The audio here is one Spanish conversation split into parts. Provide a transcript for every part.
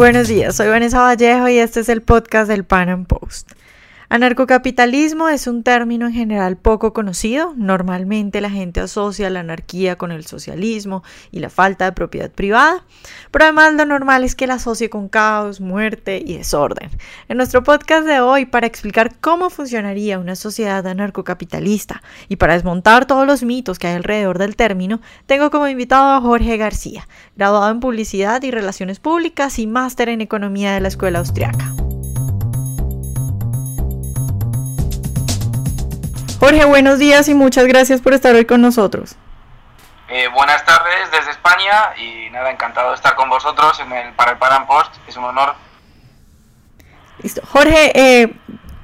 Buenos días, soy Vanessa Vallejo y este es el podcast del Pan Am Post. Anarcocapitalismo es un término en general poco conocido. Normalmente la gente asocia la anarquía con el socialismo y la falta de propiedad privada, pero además lo normal es que la asocie con caos, muerte y desorden. En nuestro podcast de hoy, para explicar cómo funcionaría una sociedad anarcocapitalista y para desmontar todos los mitos que hay alrededor del término, tengo como invitado a Jorge García, graduado en Publicidad y Relaciones Públicas y máster en Economía de la Escuela Austriaca. Jorge, buenos días y muchas gracias por estar hoy con nosotros. Eh, buenas tardes desde España y nada, encantado de estar con vosotros en el, para el Paran Post, es un honor. Listo. Jorge, eh,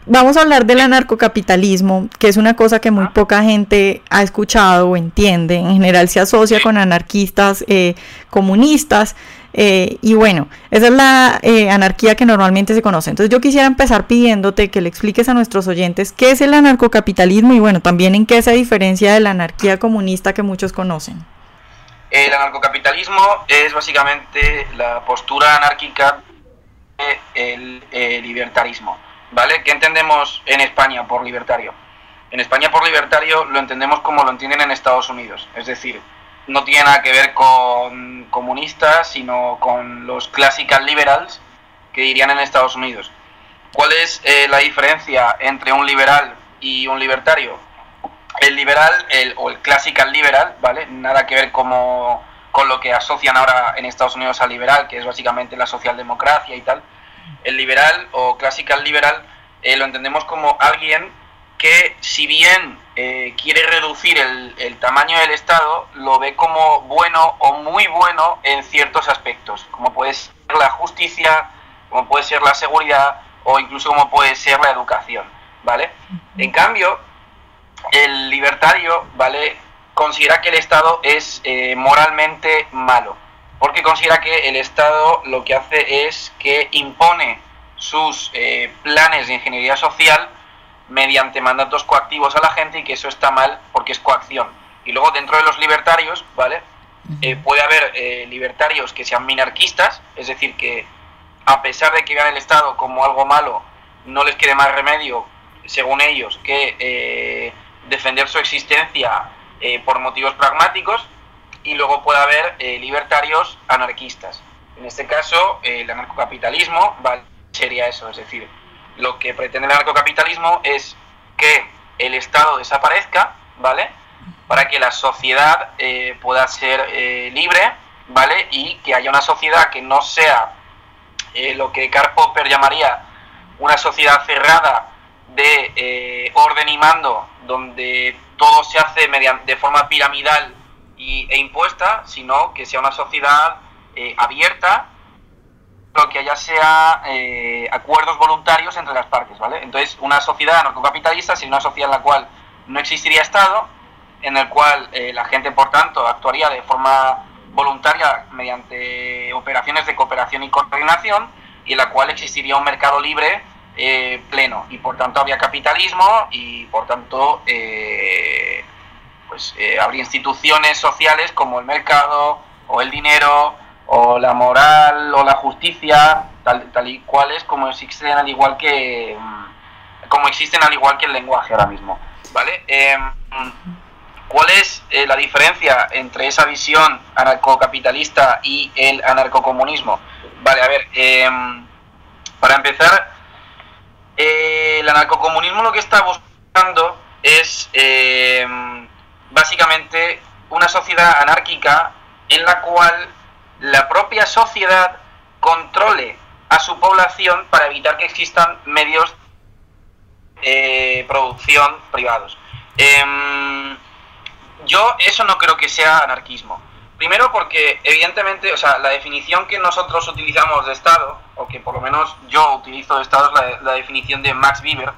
vamos a hablar del anarcocapitalismo, que es una cosa que muy poca gente ha escuchado o entiende. En general se asocia con anarquistas eh, comunistas. Eh, y bueno, esa es la eh, anarquía que normalmente se conoce. Entonces yo quisiera empezar pidiéndote que le expliques a nuestros oyentes qué es el anarcocapitalismo y bueno, también en qué se diferencia de la anarquía comunista que muchos conocen. El anarcocapitalismo es básicamente la postura anárquica del libertarismo. ¿Vale? ¿Qué entendemos en España por libertario? En España por libertario lo entendemos como lo entienden en Estados Unidos. Es decir, no tiene nada que ver con comunistas, sino con los classical liberals que dirían en Estados Unidos. ¿Cuál es eh, la diferencia entre un liberal y un libertario? El liberal el, o el classical liberal, ¿vale? Nada que ver como, con lo que asocian ahora en Estados Unidos al liberal, que es básicamente la socialdemocracia y tal. El liberal o classical liberal eh, lo entendemos como alguien que si bien eh, quiere reducir el, tamaño del Estado, lo ve como bueno o muy bueno en ciertos aspectos, como puede ser la justicia, como puede ser la seguridad o incluso como puede ser la educación, ¿vale? En cambio, el libertario, ¿vale? Considera que el Estado es eh, moralmente malo, porque considera que el Estado lo que hace es que impone sus eh, planes de ingeniería social mediante mandatos coactivos a la gente y que eso está mal porque es coacción. Y luego dentro de los libertarios, ¿vale? Eh, puede haber eh, libertarios que sean minarquistas, es decir, que a pesar de que vean el Estado como algo malo, no les quede más remedio, según ellos, que eh, defender su existencia por motivos pragmáticos. Y luego puede haber libertarios anarquistas. En este caso, el anarcocapitalismo ¿vale? sería eso, es decir, lo que pretende el anarcocapitalismo es que el Estado desaparezca, ¿vale? Para que la sociedad eh, pueda ser eh, libre, ¿vale? Y que haya una sociedad que no sea eh, lo que Karl Popper llamaría una sociedad cerrada de orden y mando, donde todo se hace mediante, de forma piramidal y, e impuesta, sino que sea una sociedad abierta, lo que haya sea eh, acuerdos voluntarios entre las partes, ¿vale? Entonces, una sociedad anarcocapitalista sería una sociedad en la cual no existiría Estado, en el cual eh, la gente, por tanto, actuaría de forma voluntaria mediante operaciones de cooperación y coordinación, y en la cual existiría un mercado libre eh, pleno, y por tanto habría capitalismo, y por tanto pues habría instituciones sociales como el mercado o el dinero o la moral o la justicia tal, tal y cual es como existen al igual que mm, como existen al igual que el lenguaje ahora mismo vale em, cuál es eh, la diferencia entre esa visión anarcocapitalista y el anarcocomunismo vale a ver em, para empezar eh, el anarcocomunismo lo que está buscando es em, básicamente una sociedad anárquica en la cual la propia sociedad controle a su población para evitar que existan medios de producción privados. Em, yo eso no creo que sea anarquismo. Primero porque evidentemente, o sea, la definición que nosotros utilizamos de Estado, o que por lo menos yo utilizo de Estado, es la, definición de Max Weber,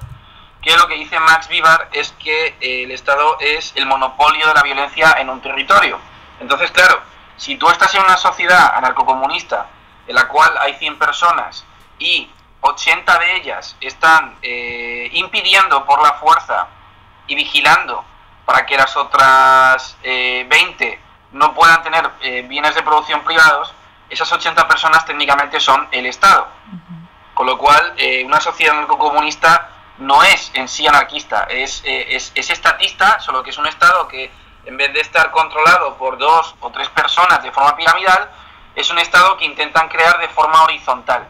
que lo que dice Max Weber es que el Estado es el monopolio de la violencia en un territorio. Entonces, claro, si tú estás en una sociedad anarcocomunista en la cual hay 100 personas y 80 de ellas están eh, impidiendo por la fuerza y vigilando para que las otras 20 eh, no puedan tener eh, bienes de producción privados, esas 80 personas técnicamente son el Estado. Con lo cual, eh, una sociedad anarcocomunista no es en sí anarquista, es, eh, es, es, estatista, solo que es un Estado que en vez de estar controlado por dos o tres personas de forma piramidal, es un Estado que intentan crear de forma horizontal.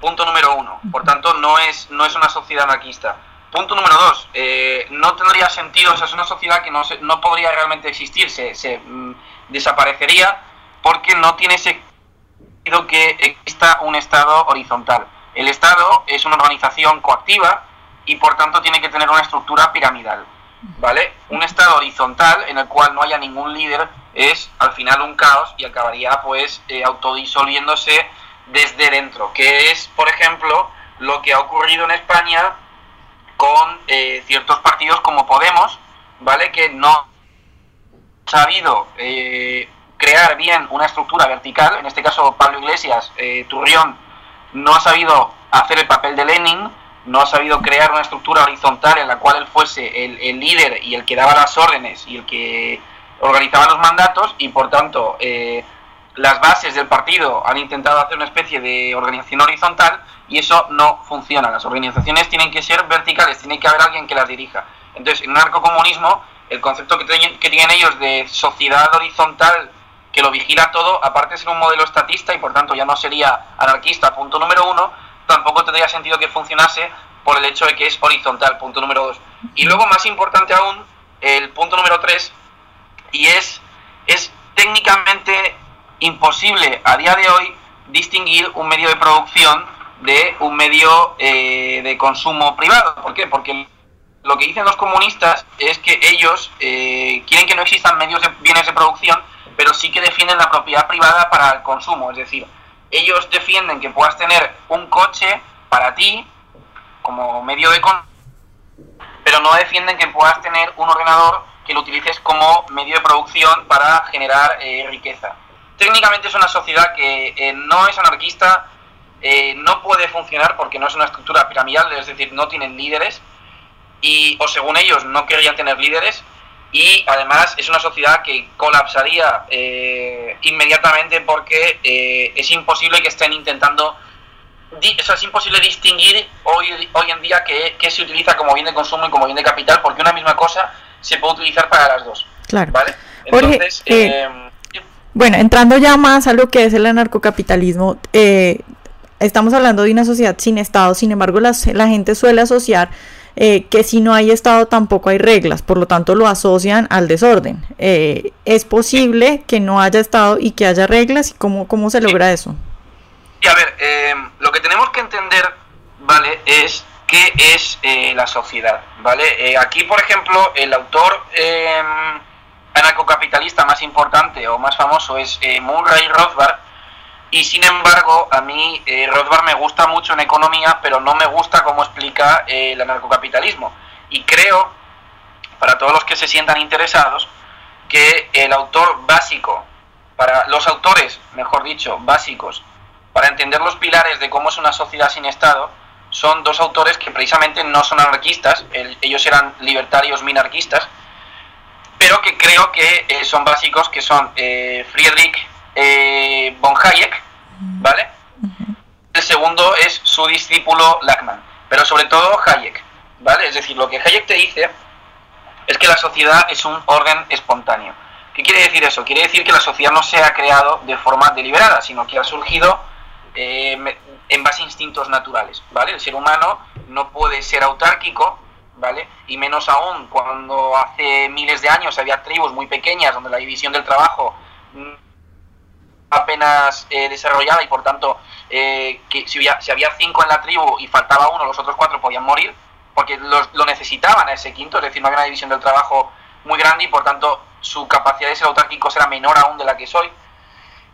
Punto número uno. Por tanto, no es, no es una sociedad anarquista. Punto número dos. Eh, no tendría sentido, o sea, es una sociedad que no, se, no podría realmente existir, se, se mm, desaparecería porque no tiene sentido que exista un Estado horizontal. El Estado es una organización coactiva y por tanto tiene que tener una estructura piramidal. ¿Vale? Un Estado horizontal en el cual no haya ningún líder es al final un caos y acabaría pues eh, autodisolviéndose desde dentro, que es, por ejemplo, lo que ha ocurrido en España con eh, ciertos partidos como Podemos, ¿vale? Que no ha sabido eh, crear bien una estructura vertical, en este caso Pablo Iglesias, eh, Turrión, no ha sabido hacer el papel de Lenin, no ha sabido crear una estructura horizontal en la cual él fuese el, líder y el que daba las órdenes y el que organizaba los mandatos y por tanto eh, las bases del partido han intentado hacer una especie de organización horizontal y eso no funciona. Las organizaciones tienen que ser verticales, tiene que haber alguien que las dirija. Entonces, en el narcocomunismo, el concepto que, tienen, que tienen ellos de sociedad horizontal que lo vigila todo, aparte de ser un modelo estatista y por tanto ya no sería anarquista, punto número uno, tampoco tendría sentido que funcionase por el hecho de que es horizontal, punto número dos. Y luego, más importante aún, el punto número tres, y es, es técnicamente imposible a día de hoy distinguir un medio de producción de un medio eh, de consumo privado. ¿Por qué? Porque lo que dicen los comunistas es que ellos eh, quieren que no existan medios de bienes de producción, pero sí que defienden la propiedad privada para el consumo. Es decir, ellos defienden que puedas tener un coche para ti como medio de consumo, pero no defienden que puedas tener un ordenador que lo utilices como medio de producción para generar eh, riqueza. Técnicamente es una sociedad que eh, no es anarquista, eh, no puede funcionar porque no es una estructura piramidal, es decir, no tienen líderes, y, o según ellos no querrían tener líderes, y además es una sociedad que colapsaría eh, inmediatamente porque eh, es imposible que estén intentando, o sea, es imposible distinguir hoy, hoy en día qué, qué se utiliza como bien de consumo y como bien de capital, porque una misma cosa se puede utilizar para las dos. Claro. ¿Vale? Entonces, Jorge, eh, eh, bueno, entrando ya más a lo que es el anarcocapitalismo, eh, estamos hablando de una sociedad sin Estado, sin embargo las, la gente suele asociar eh, que si no hay Estado tampoco hay reglas, por lo tanto lo asocian al desorden. Eh, ¿Es posible que no haya Estado y que haya reglas? ¿Y cómo, cómo se logra eso? Ver, eh, lo que tenemos que entender, ¿vale? Es qué es eh, la sociedad, ¿vale? Aquí, por ejemplo, el autor anarcocapitalista más importante o más famoso es Murray Rothbard, y sin embargo, a mí eh, Rothbard me gusta mucho en economía, pero no me gusta cómo explica eh, el anarcocapitalismo. Y creo, para todos los que se sientan interesados, que el autor básico, para los autores, mejor dicho, básicos, para entender los pilares de cómo es una sociedad sin Estado, son dos autores que precisamente no son anarquistas, el, ellos eran libertarios minarquistas, pero que creo que eh, son básicos, que son Friedrich von Hayek, ¿vale? El segundo es su discípulo Lachman, pero sobre todo Hayek, ¿vale? Es decir, lo que Hayek te dice es que la sociedad es un orden espontáneo. ¿Qué quiere decir eso? Quiere decir que la sociedad no se ha creado de forma deliberada, sino que ha surgido eh, en base a instintos naturales, ¿vale? El ser humano no puede ser autárquico, ¿vale? Y menos aún cuando hace miles de años había tribus muy pequeñas donde la división del trabajo apenas eh, desarrollada y por tanto eh, si había, si había, cinco en la tribu y faltaba uno, los otros cuatro podían morir porque los, lo necesitaban a ese quinto, es decir, no había una división del trabajo muy grande y por tanto su capacidad de ser autárquico era menor aún de la que soy.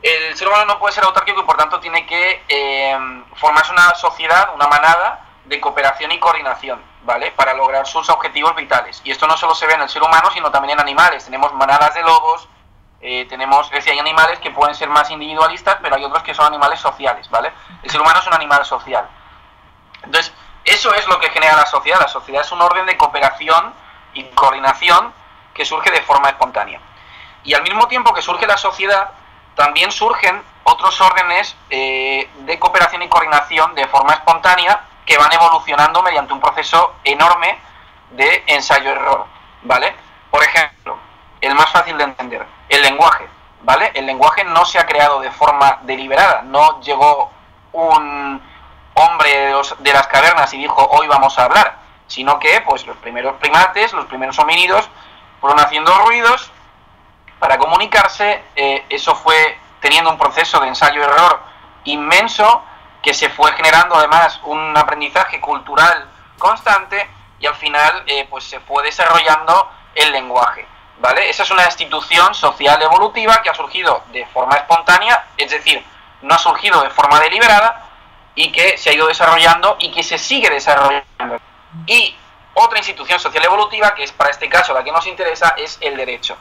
El ser humano no puede ser autárquico y por tanto tiene que eh, formarse una sociedad, una manada de cooperación y coordinación, ¿vale? Para lograr sus objetivos vitales. Y esto no solo se ve en el ser humano, sino también en animales. Tenemos manadas de lobos, eh, tenemos, es decir, hay animales que pueden ser más individualistas, pero hay otros que son animales sociales, ¿vale? El ser humano es un animal social. Entonces, eso es lo que genera la sociedad. La sociedad es un orden de cooperación y coordinación que surge de forma espontánea. Y al mismo tiempo que surge la sociedad, también surgen otros órdenes eh, de cooperación y coordinación de forma espontánea que van evolucionando mediante un proceso enorme de ensayo-error, ¿vale? Por ejemplo, el más fácil de entender, el lenguaje, ¿vale? El lenguaje no se ha creado de forma deliberada, no llegó un hombre de, las cavernas y dijo hoy vamos a hablar, sino que pues los primeros primates, los primeros homínidos fueron haciendo ruidos para comunicarse, eh, eso fue teniendo un proceso de ensayo-error inmenso que se fue generando además un aprendizaje cultural constante y al final eh, pues se fue desarrollando el lenguaje. ¿Vale? Esa es una institución social evolutiva que ha surgido de forma espontánea, es decir, no ha surgido de forma deliberada y que se ha ido desarrollando y que se sigue desarrollando. Y otra institución social evolutiva, que es para este caso la que nos interesa, es el derecho.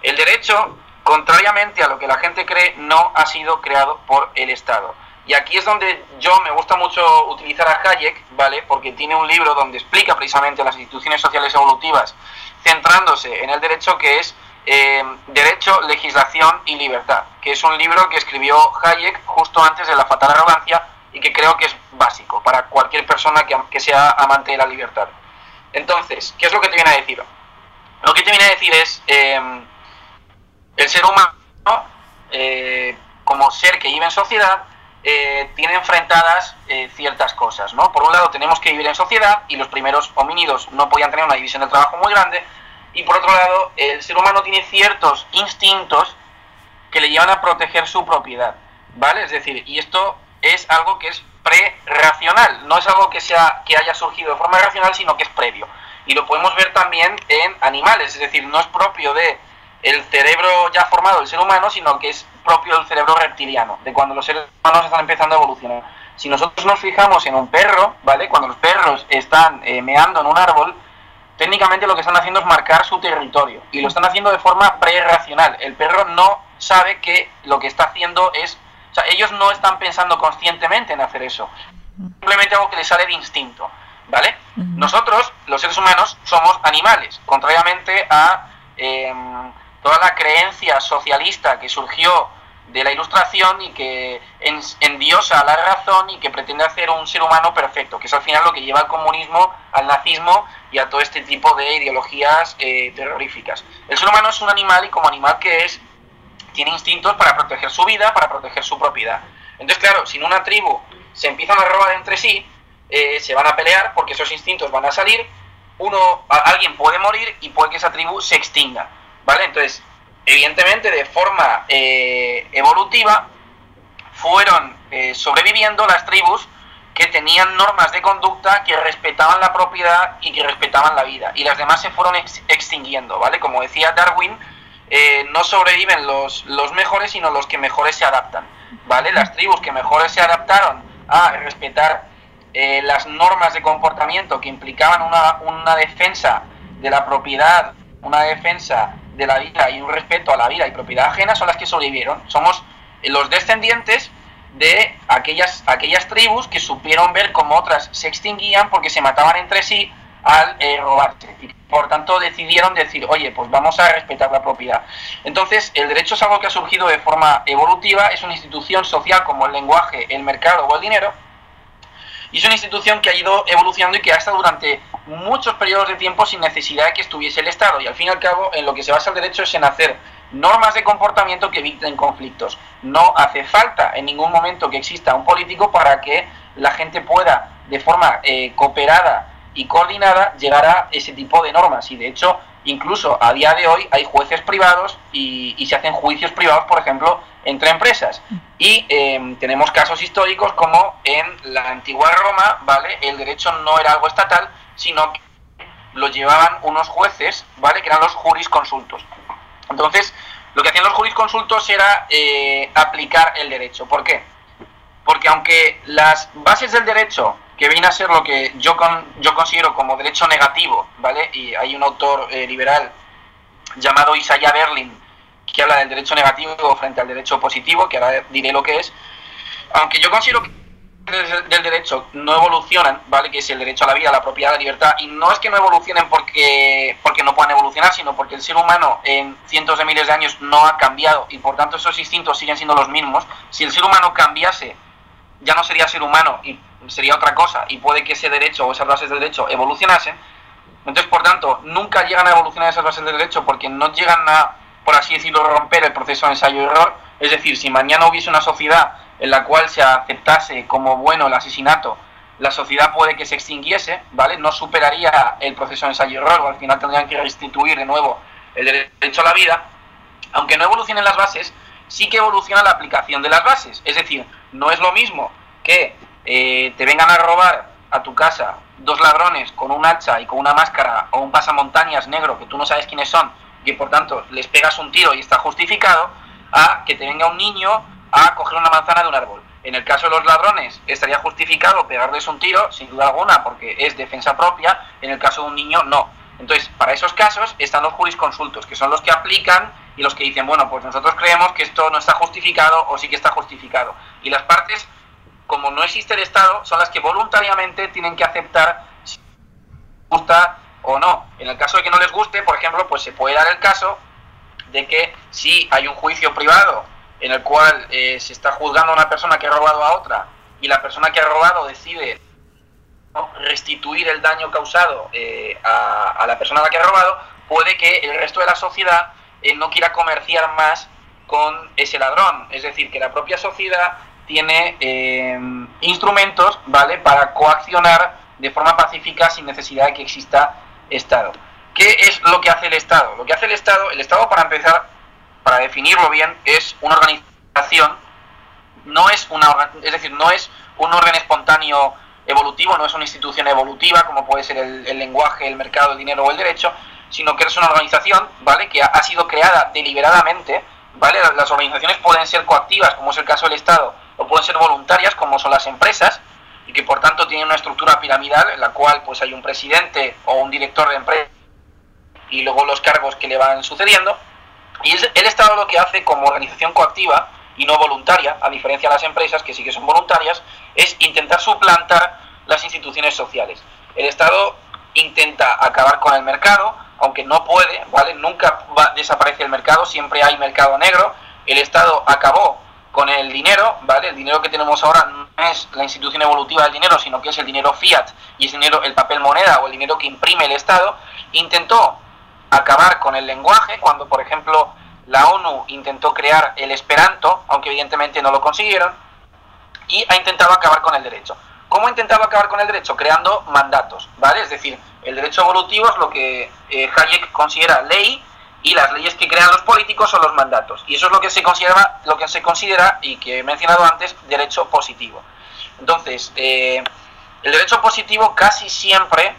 El derecho, contrariamente a lo que la gente cree, no ha sido creado por el Estado. Y aquí es donde yo me gusta mucho utilizar a Hayek, ¿vale? Porque tiene un libro donde explica precisamente las instituciones sociales evolutivas, centrándose en el derecho que es eh, Derecho, Legislación y Libertad, que es un libro que escribió Hayek justo antes de la fatal arrogancia y que creo que es básico para cualquier persona que, sea amante de la libertad. Entonces, ¿qué es lo que te viene a decir? Lo que te viene a decir es, eh, el ser humano, eh, como ser que vive en sociedad, eh, tiene enfrentadas eh, ciertas cosas, ¿no? Por un lado tenemos que vivir en sociedad y los primeros homínidos no podían tener una división de trabajo muy grande y por otro lado el ser humano tiene ciertos instintos que le llevan a proteger su propiedad, ¿vale? Es decir, y esto es algo que es pre-racional, no es algo que, sea, que haya surgido de forma racional, sino que es previo. Y lo podemos ver también en animales, es decir, no es propio de el cerebro ya formado del ser humano, sino que es propio del cerebro reptiliano, de cuando los seres humanos están empezando a evolucionar. Si nosotros nos fijamos en un perro, ¿vale? Cuando los perros están eh, meando en un árbol, técnicamente lo que están haciendo es marcar su territorio y lo están haciendo de forma pre-racional. El perro no sabe que lo que está haciendo es, o sea, ellos no están pensando conscientemente en hacer eso. Simplemente algo que les sale de instinto, ¿vale? Nosotros, los seres humanos, somos animales, contrariamente a em, toda la creencia socialista que surgió de la ilustración y que endiosa la razón y que pretende hacer un ser humano perfecto, que es al final lo que lleva al comunismo, al nazismo y a todo este tipo de ideologías eh, terroríficas. El ser humano es un animal y como animal que es, tiene instintos para proteger su vida, para proteger su propiedad. Entonces, claro, si en una tribu se empiezan a robar entre sí, eh, se van a pelear porque esos instintos van a salir, uno, alguien puede morir y puede que esa tribu se extinga. ¿Vale? Entonces, evidentemente, de forma eh, evolutiva, fueron eh, sobreviviendo las tribus que tenían normas de conducta que respetaban la propiedad y que respetaban la vida. Y las demás se fueron extinguiendo, ¿vale? Como decía Darwin, eh, no sobreviven los, los mejores, sino los que mejores se adaptan, ¿vale? Las tribus que mejores se adaptaron a respetar las normas de comportamiento que implicaban una, una defensa de la propiedad, una defensa de la vida y un respeto a la vida y propiedad ajena son las que sobrevivieron. Somos los descendientes de aquellas, aquellas tribus que supieron ver cómo otras se extinguían porque se mataban entre sí al eh, robarse. Y por tanto decidieron decir, oye, pues vamos a respetar la propiedad. Entonces, el derecho es algo que ha surgido de forma evolutiva, es una institución social como el lenguaje, el mercado o el dinero, y es una institución que ha ido evolucionando y que ha estado durante muchos periodos de tiempo sin necesidad de que estuviese el Estado. Y al fin y al cabo, en lo que se basa el derecho es en hacer normas de comportamiento que eviten conflictos. No hace falta en ningún momento que exista un político para que la gente pueda, de forma eh, cooperada y coordinada, llegar a ese tipo de normas. Y de hecho, incluso a día de hoy hay jueces privados y, se hacen juicios privados, por ejemplo, entre empresas. Y em, tenemos casos históricos como en la antigua Roma, ¿vale? El derecho no era algo estatal, sino que lo llevaban unos jueces, ¿vale? Que eran los jurisconsultos. Entonces, lo que hacían los jurisconsultos era eh, aplicar el derecho. ¿Por qué? Porque aunque las bases del derecho, que viene a ser lo que yo, con, yo considero como derecho negativo, ¿vale? Y hay un autor eh, liberal llamado Isaiah Berlin, que habla del derecho negativo frente al derecho positivo, que ahora diré lo que es, aunque yo considero que del derecho no evolucionan, ¿vale? Que es el derecho a la vida, la propiedad, la libertad. Y no es que no evolucionen porque, porque no puedan evolucionar, sino porque el ser humano en cientos de miles de años no ha cambiado y por tanto esos instintos siguen siendo los mismos. Si el ser humano cambiase, ya no sería ser humano y sería otra cosa. Y puede que ese derecho o esas bases de derecho evolucionasen. Entonces, por tanto, nunca llegan a evolucionar esas bases de derecho porque no llegan a, por así decirlo, romper el proceso de ensayo-error. Es decir, si mañana hubiese una sociedad en la cual se aceptase como bueno el asesinato, la sociedad puede que se extinguiese, ¿vale? No superaría el proceso de ensayo-error, al final tendrían que restituir de nuevo el derecho a la vida. Aunque no evolucionen las bases, sí que evoluciona la aplicación de las bases. Es decir, no es lo mismo que eh, te vengan a robar a tu casa dos ladrones con un hacha y con una máscara o un pasamontañas negro que tú no sabes quiénes son, y por tanto les pegas un tiro y está justificado, a que te venga un niño a coger una manzana de un árbol. En el caso de los ladrones, estaría justificado pegarles un tiro, sin duda alguna, porque es defensa propia. En el caso de un niño, no. Entonces, para esos casos están los jurisconsultos, que son los que aplican y los que dicen, bueno, pues nosotros creemos que esto no está justificado o sí que está justificado. Y las partes, como no existe el Estado, son las que voluntariamente tienen que aceptar si gusta o no. En el caso de que no les guste, por ejemplo, pues se puede dar el caso de que si hay un juicio privado en el cual eh, se está juzgando a una persona que ha robado a otra y la persona que ha robado decide restituir el daño causado eh, a, la persona a la que ha robado, puede que el resto de la sociedad eh, no quiera comerciar más con ese ladrón. Es decir, que la propia sociedad tiene instrumentos ¿vale? para coaccionar de forma pacífica sin necesidad de que exista Estado. ¿Qué es lo que hace el Estado? Lo que hace el Estado, el Estado para empezar para definirlo bien, es una organización, no es una, es decir, no es un orden espontáneo evolutivo, no es una institución evolutiva como puede ser el, lenguaje, el mercado, el dinero o el derecho, sino que es una organización, ¿vale? Que ha, sido creada deliberadamente, ¿vale? Las organizaciones pueden ser coactivas, como es el caso del Estado, o pueden ser voluntarias, como son las empresas, y que por tanto tienen una estructura piramidal en la cual pues hay un presidente o un director de empresa y luego los cargos que le van sucediendo. Y el Estado lo que hace como organización coactiva y no voluntaria, a diferencia de las empresas que sí que son voluntarias, es intentar suplantar las instituciones sociales. El Estado intenta acabar con el mercado, aunque no puede, ¿vale? Nunca desaparece el mercado, siempre hay mercado negro. El Estado acabó con el dinero, ¿vale? El dinero que tenemos ahora no es la institución evolutiva del dinero, sino que es el dinero fiat y es dinero, el papel moneda o el dinero que imprime el Estado. Intentó acabar con el lenguaje, cuando por ejemplo la ONU intentó crear el esperanto, aunque evidentemente no lo consiguieron, y ha intentado acabar con el derecho. ¿Cómo ha intentado acabar con el derecho? Creando mandatos, ¿vale? Es decir, el derecho evolutivo es lo que eh, Hayek considera ley y las leyes que crean los políticos son los mandatos. Y eso es lo que se considera, lo que se considera y que he mencionado antes, derecho positivo. Entonces, eh, el derecho positivo casi siempre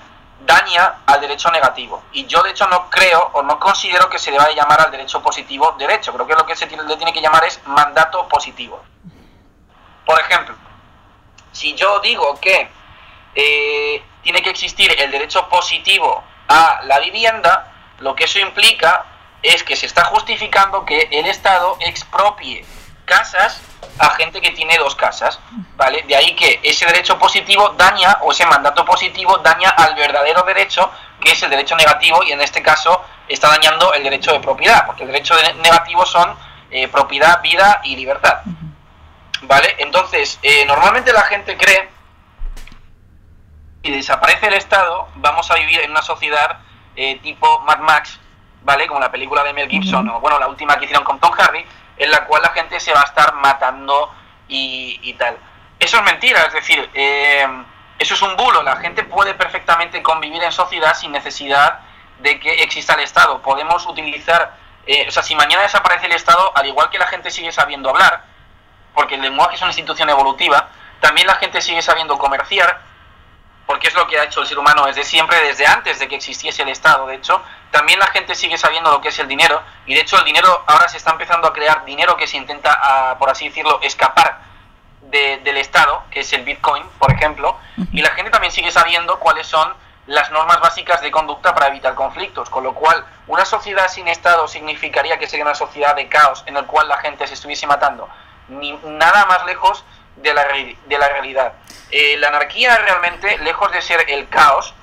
daña al derecho negativo. Y yo de hecho no creo o no considero que se deba de llamar al derecho positivo derecho. Creo que lo que se le tiene que llamar es mandato positivo. Por ejemplo, si yo digo que eh, tiene que existir el derecho positivo a la vivienda, lo que eso implica es que se está justificando que el Estado expropie casas a gente que tiene dos casas, ¿vale? De ahí que ese derecho positivo daña, o ese mandato positivo daña al verdadero derecho, que es el derecho negativo, y en este caso está dañando el derecho de propiedad, porque el derecho negativo son eh, propiedad, vida y libertad, ¿vale? Entonces, eh, normalmente la gente cree que si desaparece el Estado, vamos a vivir en una sociedad eh, tipo Mad Max, ¿vale? Como la película de Mel Gibson, o bueno, la última que hicieron con Tom Hardy, en la cual la gente se va a estar matando y, tal. Eso es mentira, es decir, eh, eso es un bulo. La gente puede perfectamente convivir en sociedad sin necesidad de que exista el Estado. Podemos utilizar, eh, o sea, si mañana desaparece el Estado, al igual que la gente sigue sabiendo hablar, porque el lenguaje es una institución evolutiva, también la gente sigue sabiendo comerciar, porque es lo que ha hecho el ser humano desde siempre, desde antes de que existiese el Estado, de hecho, también la gente sigue sabiendo lo que es el dinero, y de hecho el dinero ahora se está empezando a crear dinero que se intenta, ah, por así decirlo, escapar del Estado, que es el Bitcoin, por ejemplo, y la gente también sigue sabiendo cuáles son las normas básicas de conducta para evitar conflictos, con lo cual una sociedad sin Estado significaría que sería una sociedad de caos en el cual la gente se estuviese matando, ni nada más lejos de la, de la realidad. Eh, la anarquía realmente, lejos de ser el caos,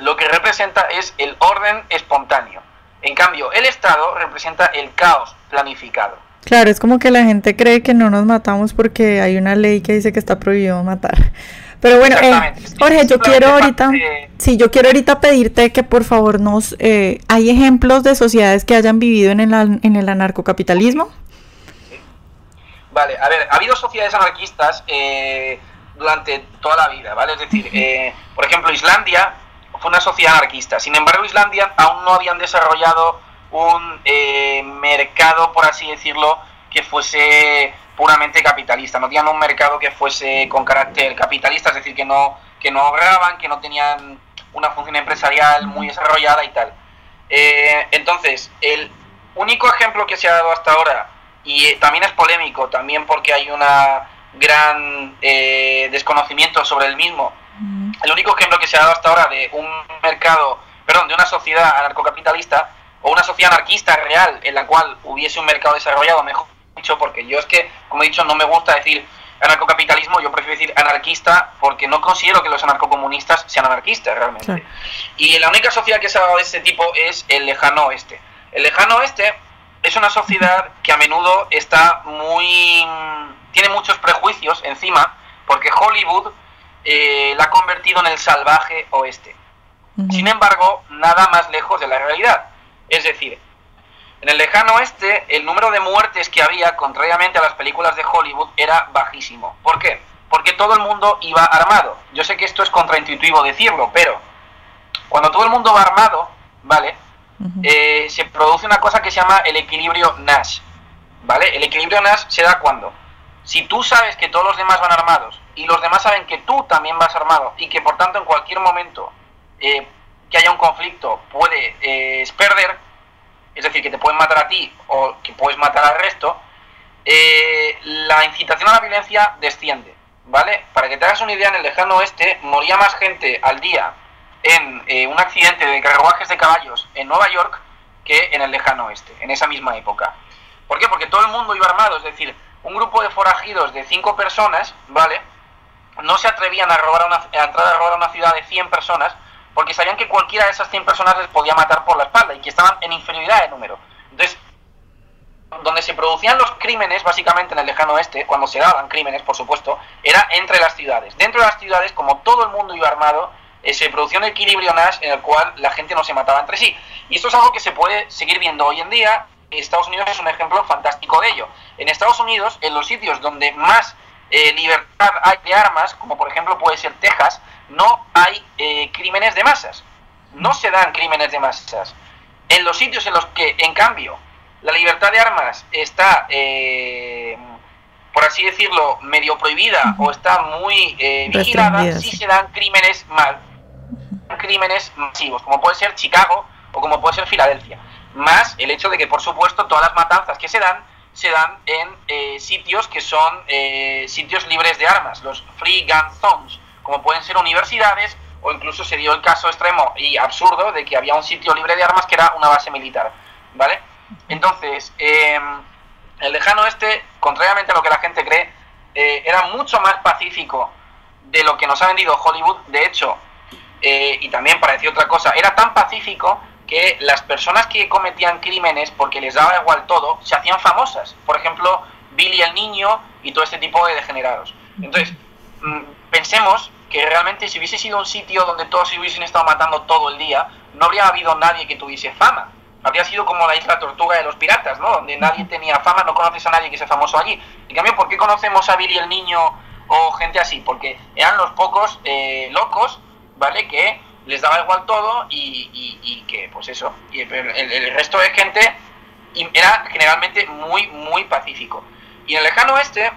lo que representa es el orden espontáneo. En cambio, el Estado representa el caos planificado. Claro, es como que la gente cree que no nos matamos porque hay una ley que dice que está prohibido matar. Pero bueno, eh, Jorge, yo quiero ahorita, sí, yo quiero ahorita pedirte que por favor nos, eh, ¿hay ejemplos de sociedades que hayan vivido en el, en el anarcocapitalismo? Vale, a ver, ha habido sociedades anarquistas eh, durante toda la vida, ¿vale? Es decir, por ejemplo, Islandia fue una sociedad anarquista. Sin embargo, Islandia aún no habían desarrollado un mercado, por así decirlo, que fuese puramente capitalista, no tenían un mercado que fuese con carácter capitalista, es decir, que no, que no ahorraban, que no tenían una función empresarial muy desarrollada y tal. Eh, entonces, el único ejemplo que se ha dado hasta ahora, y eh, también es polémico, también porque hay una gran eh, desconocimiento sobre el mismo, el único ejemplo que se ha dado hasta ahora de un mercado, perdón, de una sociedad anarcocapitalista o una sociedad anarquista real en la cual hubiese un mercado desarrollado mejor porque yo es que, como he dicho, no me gusta decir anarcocapitalismo, yo prefiero decir anarquista porque no considero que los anarcocomunistas sean anarquistas realmente. Y la única sociedad que se ha dado de este tipo es el lejano oeste. El lejano oeste es una sociedad que a menudo está muy... tiene muchos prejuicios encima porque Hollywood eh, la ha convertido en el salvaje oeste. Sin embargo, nada más lejos de la realidad. Es decir, en el lejano oeste, el número de muertes que había, contrariamente a las películas de Hollywood, era bajísimo. ¿Por qué? Porque todo el mundo iba armado. Yo sé que esto es contraintuitivo decirlo, pero cuando todo el mundo va armado, ¿vale? Eh, se produce una cosa que se llama el equilibrio Nash, ¿vale? El equilibrio Nash se da cuando, si tú sabes que todos los demás van armados y los demás saben que tú también vas armado y que por tanto en cualquier momento eh, que haya un conflicto puedes eh, perder, es decir, que te pueden matar a ti o que puedes matar al resto, eh, la incitación a la violencia desciende, ¿vale? Para que te hagas una idea, en el lejano oeste moría más gente al día en eh, un accidente de carruajes de caballos en Nueva York que en el lejano oeste, en esa misma época. ¿Por qué? Porque todo el mundo iba armado, es decir, un grupo de forajidos de cinco personas, ¿vale? No se atrevían a, robar una, a entrar a robar a una ciudad de 100 personas porque sabían que cualquiera de esas 100 personas les podía matar por la espalda y que estaban en inferioridad de número. Entonces, donde se producían los crímenes, básicamente en el lejano oeste, cuando se daban crímenes, por supuesto, era entre las ciudades. Dentro de las ciudades, como todo el mundo iba armado, eh, se producía un equilibrio Nash en el cual la gente no se mataba entre sí. Y esto es algo que se puede seguir viendo hoy en día. Estados Unidos es un ejemplo fantástico de ello. En Estados Unidos, en los sitios donde más eh, libertad hay de armas, como por ejemplo puede ser Texas, no hay eh, crímenes de masas. No se dan crímenes de masas. En los sitios en los que, en cambio, la libertad de armas está, eh, por así decirlo, medio prohibida o está muy eh, vigilada, sí se dan crímenes mal, crímenes masivos, como puede ser Chicago o como puede ser Filadelfia. Más el hecho de que, por supuesto, todas las matanzas que se dan se dan en sitios que son sitios libres de armas, los free gun zones, como pueden ser universidades, o incluso se dio el caso extremo y absurdo de que había un sitio libre de armas que era una base militar, ¿vale? Entonces, em, el lejano este, contrariamente a lo que la gente cree, eh, era mucho más pacífico de lo que nos ha vendido Hollywood, de hecho, eh, y también parecía otra cosa, era tan pacífico que las personas que cometían crímenes porque les daba igual todo, se hacían famosas. Por ejemplo, Billy el Niño y todo este tipo de degenerados. Entonces, mm, pensemos que realmente si hubiese sido un sitio donde todos se hubiesen estado matando todo el día, no habría habido nadie que tuviese fama. Habría sido como la isla Tortuga de los piratas, ¿no? Donde nadie tenía fama, no conoces a nadie que sea famoso allí. En cambio, ¿por qué conocemos a Billy el Niño o gente así? Porque eran los pocos eh, locos, ¿vale? Que les daba igual todo y, que, pues eso, y el, resto de gente era generalmente muy, muy pacífico. Y en el lejano oeste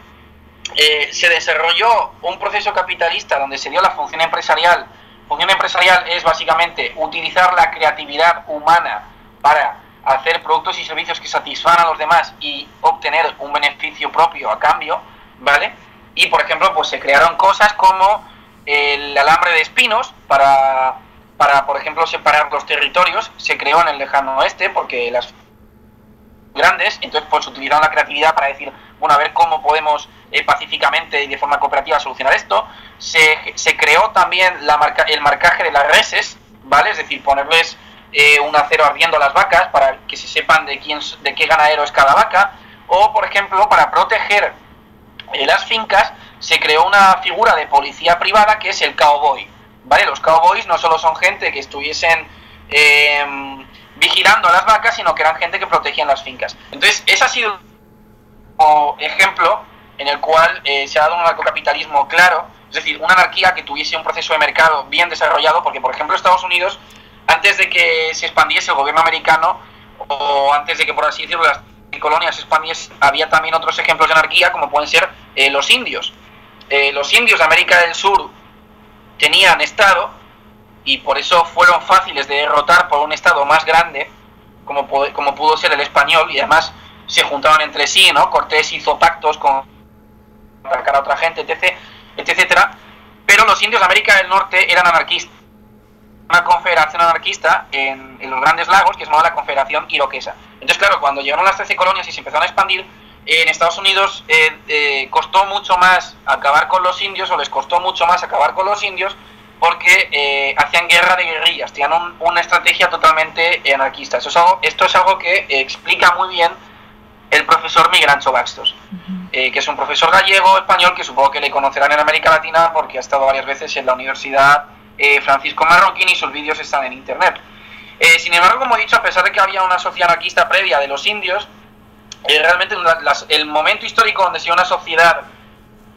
eh, se desarrolló un proceso capitalista donde se dio la función empresarial. Función empresarial es básicamente utilizar la creatividad humana para hacer productos y servicios que satisfagan a los demás y obtener un beneficio propio a cambio, ¿vale? Y por ejemplo, pues se crearon cosas como el alambre de espinos para, para por ejemplo, separar los territorios. Se creó en el lejano oeste porque las grandes, entonces pues utilizaron la creatividad para decir, bueno, a ver cómo podemos eh, pacíficamente y de forma cooperativa solucionar esto. Se, se creó también la marca, el marcaje de las reses, ¿vale? Es decir, ponerles eh, un acero ardiendo a las vacas para que se sepan de, quién, de qué ganadero es cada vaca. O, por ejemplo, para proteger eh, las fincas, se creó una figura de policía privada que es el cowboy. ¿Vale? Los cowboys no solo son gente que estuviesen em, vigilando a las vacas, sino que eran gente que protegían las fincas. Entonces, ese ha sido un ejemplo en el cual eh, se ha dado un anarcocapitalismo claro, es decir, una anarquía que tuviese un proceso de mercado bien desarrollado, porque, por ejemplo, Estados Unidos antes de que se expandiese el gobierno americano, o antes de que, por así decirlo, las colonias se expandiesen, había también otros ejemplos de anarquía, como pueden ser eh, los indios. Eh, los indios de América del Sur tenían Estado y por eso fueron fáciles de derrotar por un Estado más grande, como, como pudo ser el español, y además se juntaban entre sí, ¿no? Cortés hizo pactos con atacar a otra gente, etc, etcétera. Pero los indios de América del Norte eran anarquistas una confederación anarquista en, los Grandes Lagos que se llamaba la Confederación Iroquesa. Entonces, claro, cuando llegaron las 13 colonias y se empezaron a expandir, en Estados Unidos eh, eh, costó mucho más acabar con los indios, o les costó mucho más acabar con los indios, porque eh, hacían guerra de guerrillas, tenían una estrategia totalmente anarquista. Eso es algo, esto es algo que explica muy bien el profesor Migrancho Baxtos, que es un profesor gallego, español, que supongo que le conocerán en América Latina porque ha estado varias veces en la Universidad eh, Francisco Marroquín y sus vídeos están en internet. Eh, sin embargo, como he dicho, a pesar de que había una sociedad anarquista previa de los indios, eh, realmente el momento histórico donde se una sociedad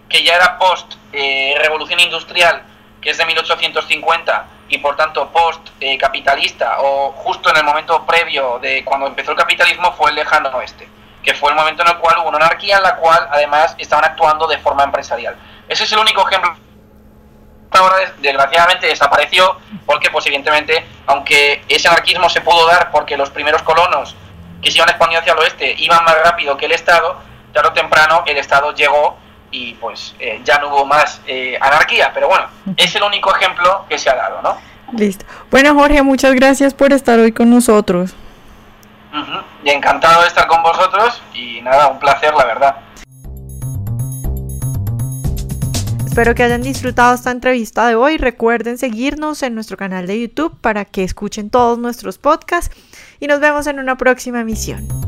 que ya era post revolución industrial, que es de 1850 y por tanto post capitalista o justo en el momento previo de cuando empezó el capitalismo fue el lejano oeste, que fue el momento en el cual hubo una anarquía en la cual además estaban actuando de forma empresarial. Ese es el único ejemplo ahora desgraciadamente desapareció porque pues evidentemente aunque ese anarquismo se pudo dar porque los primeros colonos que se iban expandiendo hacia el oeste iban más rápido que el Estado, tarde o temprano el Estado llegó y pues eh, ya no hubo más eh, anarquía, pero bueno, es el único ejemplo que se ha dado, ¿no? Listo. Bueno Jorge, muchas gracias por estar hoy con nosotros. Y encantado de estar con vosotros y nada, un placer la verdad. Espero que hayan disfrutado esta entrevista de hoy. Recuerden seguirnos en nuestro canal de YouTube para que escuchen todos nuestros podcasts y nos vemos en una próxima emisión.